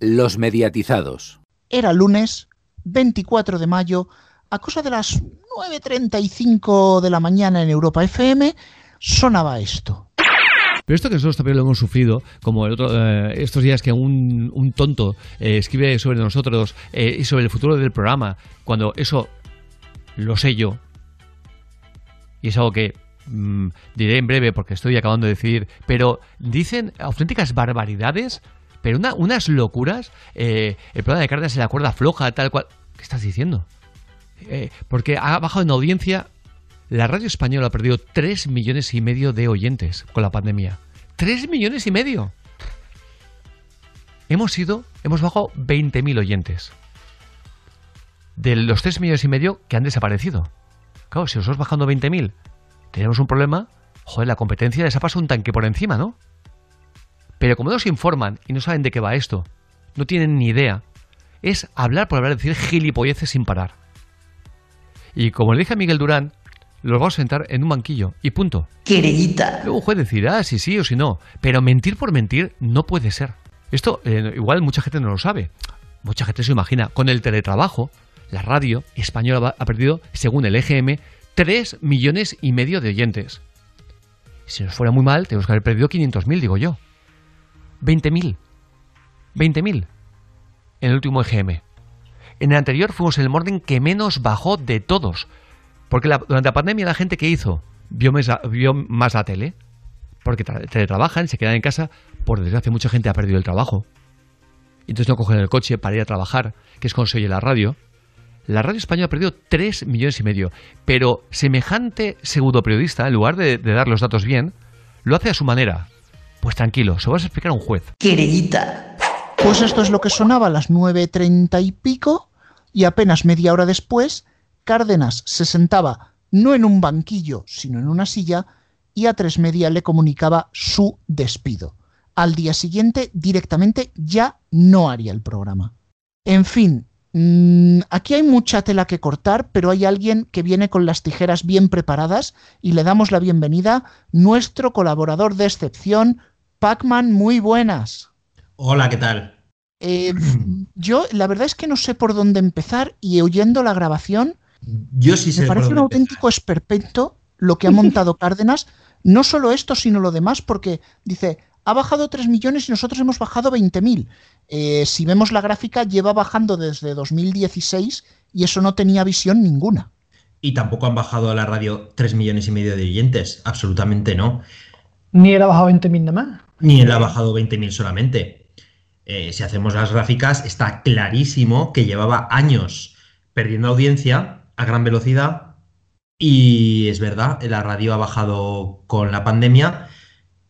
Los mediatizados. Era lunes 24 de mayo, a cosa de las 9.35 de la mañana en Europa FM, sonaba esto. Pero esto que nosotros también lo hemos sufrido, como el otro, eh, estos días que un, un tonto eh, escribe sobre nosotros eh, y sobre el futuro del programa, cuando eso lo sé yo, y es algo que mm, diré en breve porque estoy acabando de decidir, pero dicen auténticas barbaridades, pero una- unas locuras, eh, el programa de Cárdenas en la cuerda floja, tal cual. ¿Qué estás diciendo? Eh, porque ha bajado en audiencia la radio española ha perdido 3 millones y medio de oyentes con la pandemia. ¡3 millones y medio! Hemos sido, hemos bajado 20.000 oyentes. De los 3 millones y medio que han desaparecido. Claro, si os os bajando 20.000, tenemos un problema. Joder, la competencia les ha pasado un tanque por encima, ¿no? Pero como no se informan y no saben de qué va esto, no tienen ni idea, es hablar por hablar, decir gilipolleces sin parar. Y como le dije a Miguel Durán, los vamos a sentar en un banquillo y punto. Querellita. Luego un juez decidirá si sí o si no. Pero mentir por mentir no puede ser. Esto eh, igual mucha gente no lo sabe. Mucha gente se imagina. Con el teletrabajo, la radio española ha perdido, según el EGM, 3 millones y medio de oyentes. Si nos fuera muy mal, tenemos que haber perdido 500.000, digo yo. 20.000. 20.000. En el último EGM. En el anterior fuimos el morning que menos bajó de todos. Porque la- durante la pandemia la gente que hizo vio más, la- tele, porque tra- teletrabajan, se quedan en casa. Por desgracia, mucha gente ha perdido el trabajo. Y entonces no cogen el coche para ir a trabajar, que es cuando se oye la radio. La radio española ha perdido 3 millones y medio. Pero semejante pseudo periodista, en lugar de dar los datos bien, lo hace a su manera. Pues tranquilo, se lo vas a explicar a un juez. Querellita. Pues esto es lo que sonaba a las 9.30 y pico, y apenas media hora después, Cárdenas se sentaba no en un banquillo, sino en una silla, y a tres media le comunicaba su despido. Al día siguiente, directamente, ya no haría el programa. En fin, mm, aquí hay mucha tela que cortar, pero hay alguien que viene con las tijeras bien preparadas y le damos la bienvenida, nuestro colaborador de excepción, Pacman, muy buenas. Hola, ¿qué tal? Eh, yo la verdad es que no sé por dónde empezar y oyendo la grabación Yo sí sé me por parece un auténtico esperpento lo que ha montado Cárdenas. No solo esto, sino lo demás, porque dice, ha bajado 3 millones y nosotros hemos bajado 20.000. Eh, si vemos la gráfica, lleva bajando desde 2016 y eso no tenía visión ninguna. Y tampoco han bajado a la radio 3 millones y medio de oyentes, absolutamente no. Ni él ha bajado 20.000 nada más. Ni él ha bajado 20.000 solamente. Eh, si hacemos las gráficas, está clarísimo que llevaba años perdiendo audiencia a gran velocidad. Y es verdad, la radio ha bajado con la pandemia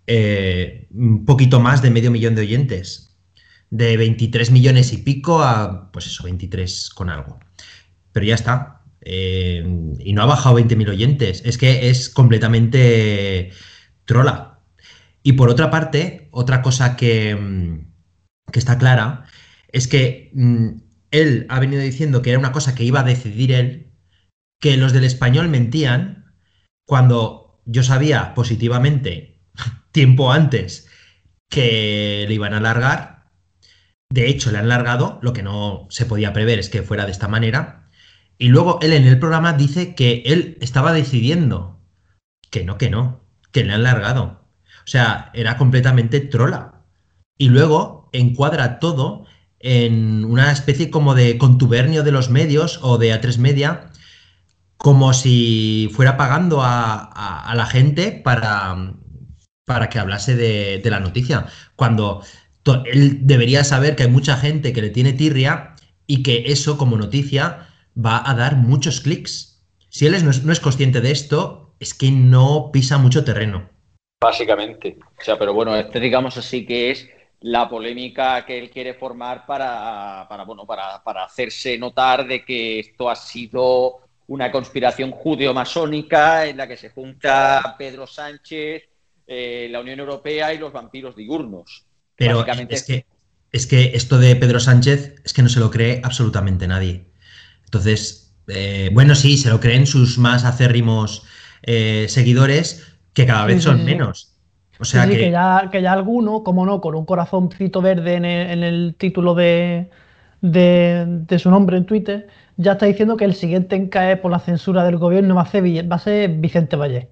eh, un poquito más de medio millón de oyentes. De 23 millones y pico a, pues eso, 23 con algo. Pero ya está. Eh, y no ha bajado 20.000 oyentes. Es que es completamente trola. Y por otra parte, otra cosa que, mm, que está clara es que mm, él ha venido diciendo que era una cosa que iba a decidir él, que los del español mentían cuando yo sabía positivamente, tiempo antes, que le iban a alargar. De hecho, le han largado, lo que no se podía prever es que fuera de esta manera. Y luego él en el programa dice que él estaba decidiendo que no, que no, que le han largado. O sea, era completamente trola. Y luego encuadra todo en una especie como de contubernio de los medios o de A3 Media, como si fuera pagando a, a- a la gente para, para que hablase de, de la noticia. Cuando él debería saber que hay mucha gente que le tiene tirria y que eso como noticia va a dar muchos clics. Si él es- no, es, no es consciente de esto, es que no pisa mucho terreno. Básicamente. O sea, pero bueno, este digamos así que es la polémica que él quiere formar para, para bueno, para, para hacerse notar de que esto ha sido una conspiración judeo-masónica en la que se junta Pedro Sánchez, eh, la Unión Europea y los vampiros diurnos. Pero Básicamente es que, es que esto de Pedro Sánchez es que no se lo cree absolutamente nadie. Entonces, eh, bueno, sí, se lo creen sus más acérrimos eh, seguidores, que cada vez son Sí. menos. O sea Sí, sí, que, que ya, que ya alguno, como no, con un corazoncito verde en el, en el título de, de, de su nombre en Twitter, ya está diciendo que el siguiente en caer por la censura del gobierno va a ser, va a ser Vicente Valle.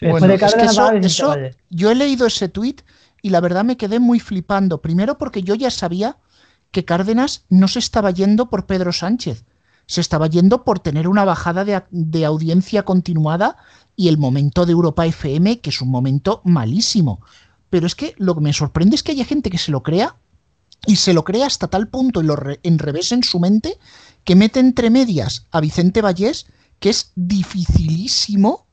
Bueno, de es que eso- Vicente eso- Valle. yo he leído ese tuit y la verdad me quedé muy flipando. Primero porque yo ya sabía que Cárdenas no se estaba yendo por Pedro Sánchez, se estaba yendo por tener una bajada de, de audiencia continuada y el momento de Europa FM, que es un momento malísimo. Pero es que lo que me sorprende es que haya gente que se lo crea y se lo crea hasta tal punto y lo re- en revés en su mente que mete entre medias a Vicente Vallés que es dificilísimo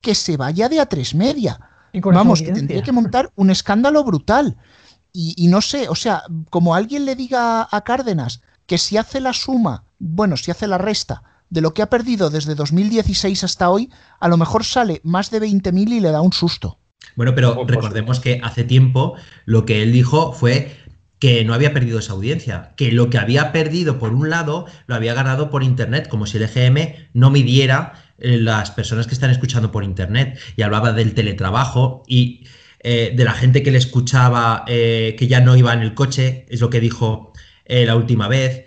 que se vaya de a tres media. Y Vamos, que tendría que montar un escándalo brutal. Y, y no sé, o sea, como alguien le diga a Cárdenas que si hace la suma, bueno, si hace la resta de lo que ha perdido desde 2016 hasta hoy, a lo mejor sale más de 20.000 y le da un susto. bueno, pero recordemos que hace tiempo lo que él dijo fue que no había perdido esa audiencia, que lo que había perdido por un lado lo había ganado por internet, como si el EGM no midiera eh, las personas que están escuchando por internet. Y hablaba del teletrabajo y eh, de la gente que le escuchaba eh, que ya no iba en el coche, es lo que dijo eh, la última vez.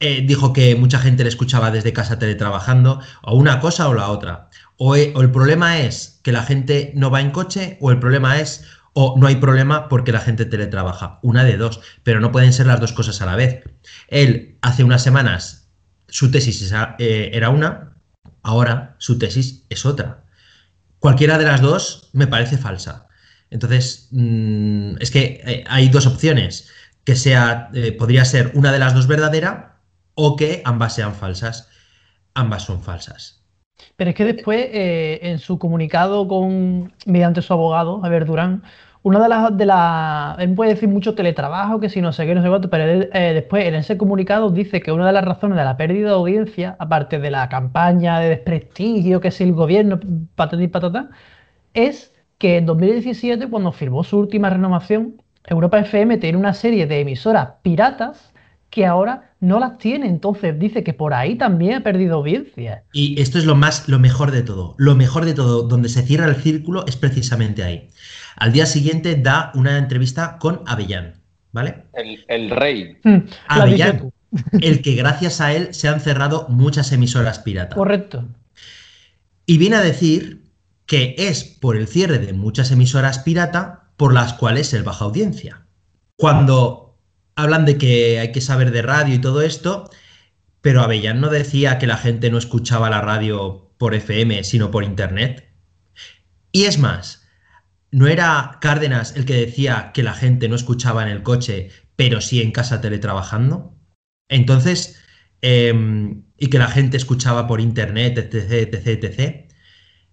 Eh, dijo que mucha gente le escuchaba desde casa teletrabajando, o una cosa o la otra. O, e- o el problema es que la gente no va en coche, o el problema es, o no hay problema porque la gente teletrabaja. Una de dos, pero no pueden ser las dos cosas a la vez. Él, hace unas semanas, su tesis eh, era una, ahora su tesis es otra. Cualquiera de las dos me parece falsa. Entonces, mm, es que eh, hay dos opciones, que sea, podría ser una de las dos verdadera o que ambas sean falsas. Ambas son falsas. Pero es que después, eh, en su comunicado con mediante su abogado, Javier Durán, una de las, de las, él puede decir mucho teletrabajo, que si no sé qué, no sé cuánto, pero eh, después en ese comunicado dice que una de las razones de la pérdida de audiencia, aparte de la campaña de desprestigio que es el gobierno, patata y patata, es que en 2017, cuando firmó su última renovación, Europa FM tiene una serie de emisoras piratas que ahora no las tiene. Entonces dice que por ahí también ha perdido audiencia. Y esto es lo más, lo mejor de todo. Lo mejor de todo, donde se cierra el círculo, es precisamente ahí. Al día siguiente da una entrevista con Avellán, ¿vale? El, el rey. Mm, Avellán, el que gracias a él se han cerrado muchas emisoras piratas. Correcto. Y viene a decir que es por el cierre de muchas emisoras pirata por las cuales él baja audiencia. Cuando hablan de que hay que saber de radio y todo esto, pero Avellán no decía que la gente no escuchaba la radio por FM, sino por internet. Y es más, ¿no era Cárdenas el que decía que la gente no escuchaba en el coche, pero sí en casa teletrabajando? Entonces, em, y que la gente escuchaba por internet, etc., etc., etc.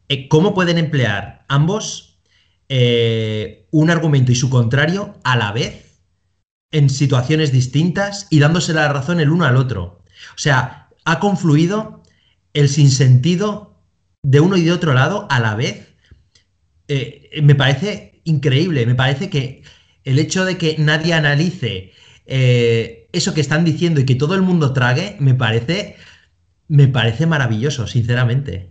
Eh, ¿Cómo pueden emplear ambos eh, un argumento y su contrario a la vez en situaciones distintas y dándose la razón el uno al otro? O sea, ha confluido el sinsentido de uno y de otro lado a la vez. Eh, me parece increíble, me parece que el hecho de que nadie analice eh, eso que están diciendo y que todo el mundo trague, me parece, me parece maravilloso, sinceramente.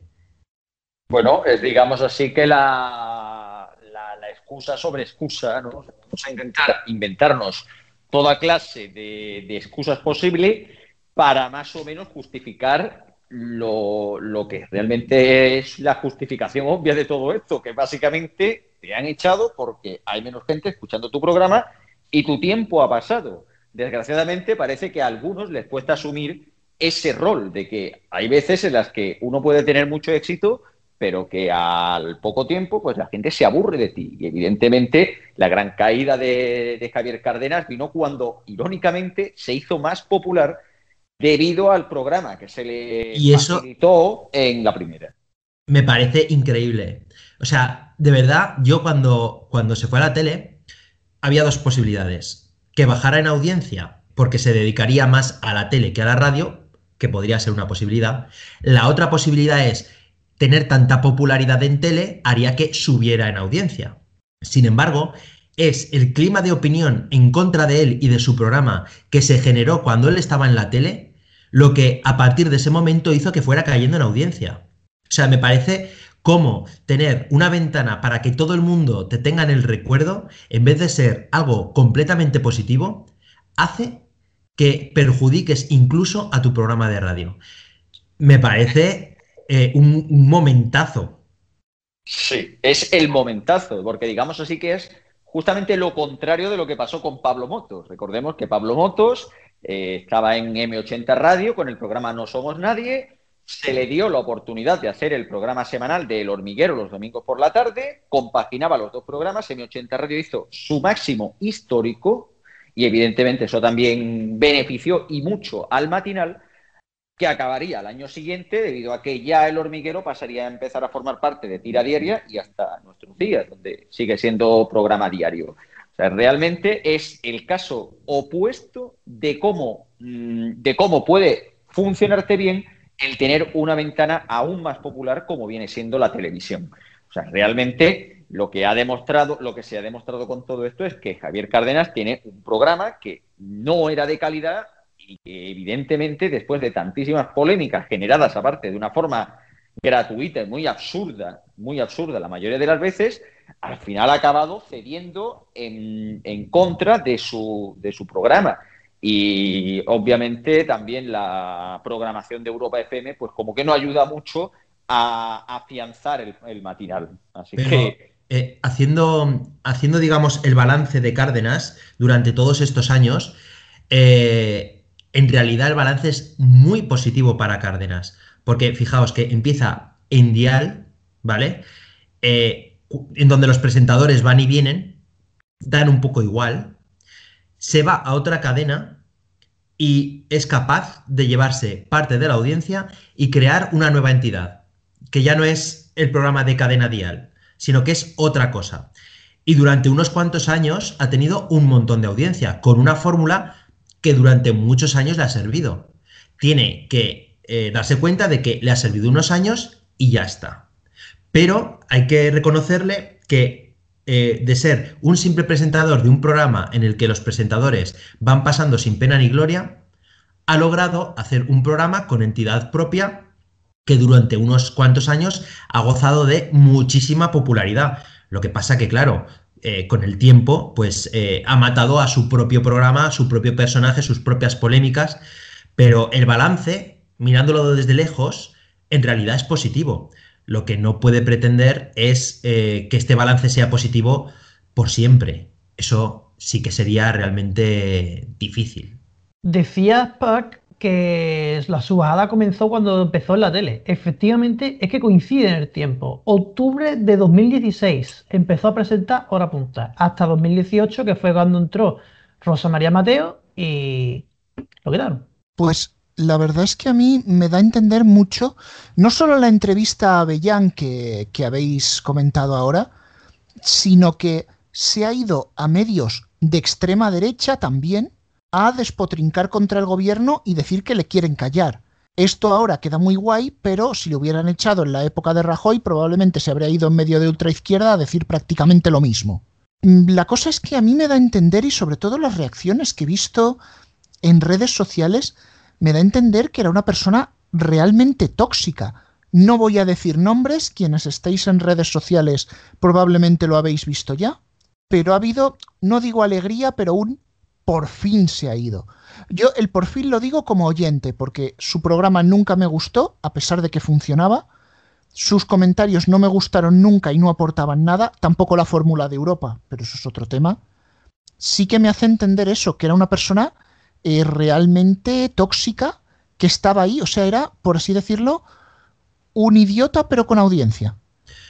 Bueno, es digamos así que la, la, la excusa sobre excusa, ¿no? Vamos a intentar inventarnos toda clase de, excusas posibles para más o menos justificar lo, lo que realmente es la justificación obvia de todo esto, que básicamente te han echado porque hay menos gente escuchando tu programa y tu tiempo ha pasado. Desgraciadamente parece que a algunos les cuesta asumir ese rol de que hay veces en las que uno puede tener mucho éxito, pero que al poco tiempo pues la gente se aburre de ti. Y evidentemente la gran caída de, de Javier Cárdenas vino cuando, irónicamente, se hizo más popular debido al programa que se le Y eso- facilitó en la primera. Me parece increíble. O sea, de verdad, yo cuando, cuando se fue a la tele, había dos posibilidades. Que bajara en audiencia porque se dedicaría más a la tele que a la radio, que podría ser una posibilidad. La otra posibilidad es tener tanta popularidad en tele haría que subiera en audiencia. Sin embargo, es el clima de opinión en contra de él y de su programa que se generó cuando él estaba en la tele, lo que a partir de ese momento hizo que fuera cayendo en audiencia. O sea, me parece cómo tener una ventana para que todo el mundo te tenga en el recuerdo, en vez de ser algo completamente positivo, hace que perjudiques incluso a tu programa de radio. Me parece eh, un, momentazo. Sí, es el momentazo, porque digamos así que es justamente lo contrario de lo que pasó con Pablo Motos. Recordemos que Pablo Motos eh, estaba en M80 Radio con el programa No Somos Nadie, se le dio la oportunidad de hacer el programa semanal de El Hormiguero los domingos por la tarde, compaginaba los dos programas, M80 Radio hizo su máximo histórico y evidentemente eso también benefició y mucho al matinal, que acabaría el año siguiente debido a que ya el hormiguero pasaría a empezar a formar parte de tira diaria y hasta nuestros días, donde sigue siendo programa diario. O sea, realmente es el caso opuesto de cómo, mm, de cómo puede funcionarte bien el tener una ventana aún más popular como viene siendo la televisión. O sea, realmente lo que ha demostrado, lo que se ha demostrado con todo esto es que Javier Cárdenas tiene un programa que no era de calidad y que evidentemente después de tantísimas polémicas generadas aparte de una forma gratuita y muy absurda, muy absurda la mayoría de las veces, al final ha acabado cediendo en, en contra de su, de su programa. Y obviamente también la programación de Europa FM, pues como que no ayuda mucho a afianzar el, el matinal. Así Pero, que eh, haciendo, haciendo, digamos, el balance de Cárdenas durante todos estos años, eh, en realidad el balance es muy positivo para Cárdenas, porque fijaos que empieza en dial, ¿vale? Eh, en donde los presentadores van y vienen, dan un poco igual, se va a otra cadena y es capaz de llevarse parte de la audiencia y crear una nueva entidad, que ya no es el programa de cadena dial, sino que es otra cosa. Y durante unos cuantos años ha tenido un montón de audiencia, con una fórmula que durante muchos años le ha servido. Tiene que eh, darse cuenta de que le ha servido unos años y ya está. Pero hay que reconocerle que eh, de ser un simple presentador de un programa en el que los presentadores van pasando sin pena ni gloria, ha logrado hacer un programa con entidad propia que durante unos cuantos años ha gozado de muchísima popularidad. Lo que pasa que, claro, eh, con el tiempo, pues eh, ha matado a su propio programa, a su propio personaje, sus propias polémicas, pero el balance, mirándolo desde lejos, en realidad es positivo. Lo que no puede pretender es eh, que este balance sea positivo por siempre. Eso sí que sería realmente difícil. Decía Pac que la subajada comenzó cuando empezó en la tele. Efectivamente, es que coincide en el tiempo. Octubre de 2016 empezó a presentar Hora Punta, hasta 2018, que fue cuando entró Rosa María Mateo y lo quitaron. Pues la verdad es que a mí me da a entender mucho, no solo la entrevista a Avellán que, que habéis comentado ahora, sino que se ha ido a medios de extrema derecha también a despotrincar contra el gobierno y decir que le quieren callar. Esto ahora queda muy guay, pero si lo hubieran echado en la época de Rajoy, probablemente se habría ido en medio de ultraizquierda a decir prácticamente lo mismo. Mm, la cosa es que a mí me da a entender, y sobre todo las reacciones que he visto en redes sociales, me da a entender que era una persona realmente tóxica. No voy a decir nombres, quienes estéis en redes sociales probablemente lo habéis visto ya, pero ha habido, no digo alegría, pero un por fin se ha ido. Yo el por fin lo digo como oyente, porque su programa nunca me gustó, a pesar de que funcionaba. Sus comentarios no me gustaron nunca y no aportaban nada, tampoco la fórmula de Europa, pero eso es otro tema. Sí que me hace entender eso, que era una persona eh, realmente tóxica, que estaba ahí, o sea, era, por así decirlo, un idiota pero con audiencia.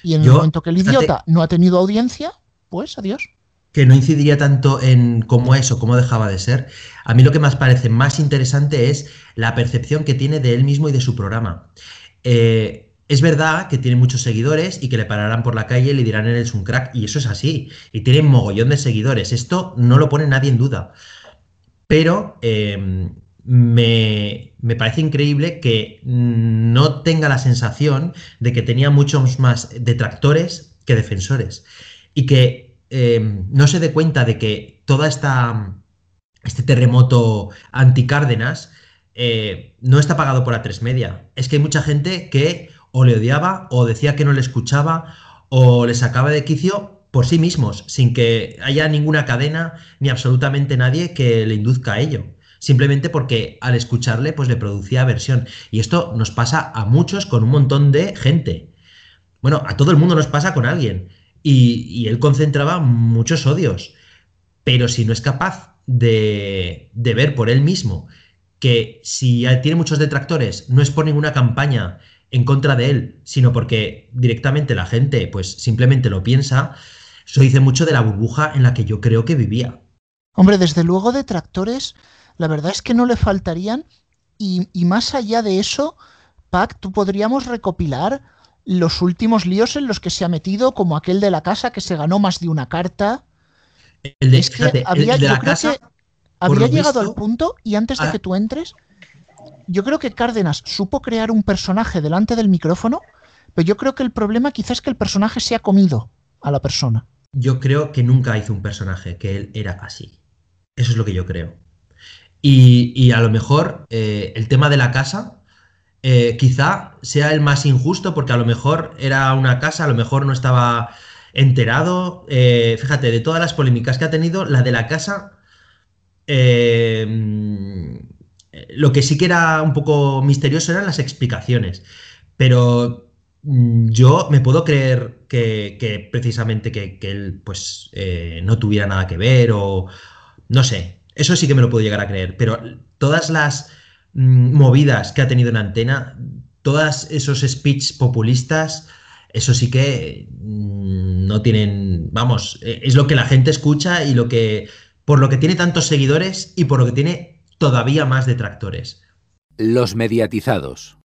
Y en el Yo, momento que el idiota no ha tenido audiencia, pues adiós. Que no incidiría tanto en cómo es o cómo dejaba de ser. A mí lo que más parece más interesante es la percepción que tiene de él mismo y de su programa. Eh, es verdad que tiene muchos seguidores y que le pararán por la calle y le dirán eres un crack, y eso es así, y tiene mogollón de seguidores. Esto no lo pone nadie en duda. Pero eh, me, me parece increíble que no tenga la sensación de que tenía muchos más detractores que defensores. Y que eh, no se dé cuenta de que toda esta este terremoto anti Cárdenas eh, no está pagado por A3 Media. Es que hay mucha gente que o le odiaba, o decía que no le escuchaba, o le sacaba de quicio por sí mismos, sin que haya ninguna cadena ni absolutamente nadie que le induzca a ello. Simplemente porque al escucharle, pues le producía aversión. Y esto nos pasa a muchos con un montón de gente. Bueno, a todo el mundo nos pasa con alguien. Y, él concentraba muchos odios. Pero si no es capaz de, de ver por él mismo que si tiene muchos detractores, no es por ninguna campaña en contra de él, sino porque directamente la gente pues simplemente lo piensa, eso dice mucho de la burbuja en la que yo creo que vivía. Hombre, desde luego detractores, la verdad es que no le faltarían y, y más allá de eso, Pac, tú podríamos recopilar los últimos líos en los que se ha metido, como aquel de la casa que se ganó más de una carta. El de, Es que fíjate, el había, de la casa, había llegado visto, al punto, y antes de ah. que tú entres, yo creo que Cárdenas supo crear un personaje delante del micrófono, pero yo creo que el problema quizás es que el personaje se ha comido a la persona. yo creo que nunca hizo un personaje, que él era así. Eso es lo que yo creo. Y, y a lo mejor eh, el tema de la casa eh, quizá sea el más injusto porque a lo mejor era una casa, a lo mejor no estaba enterado. Eh, fíjate, de todas las polémicas que ha tenido, la de la casa, eh, lo que sí que era un poco misterioso eran las explicaciones. Pero mm, yo me puedo creer que, precisamente que, él pues no tuviera nada que ver o no sé, eso sí que me lo puedo llegar a creer, pero todas las movidas que ha tenido en antena, todos esos speech populistas, eso sí que mm, no tienen, vamos, eh, es lo que la gente escucha y lo que, por lo que tiene tantos seguidores y por lo que tiene todavía más detractores. Los mediatizados.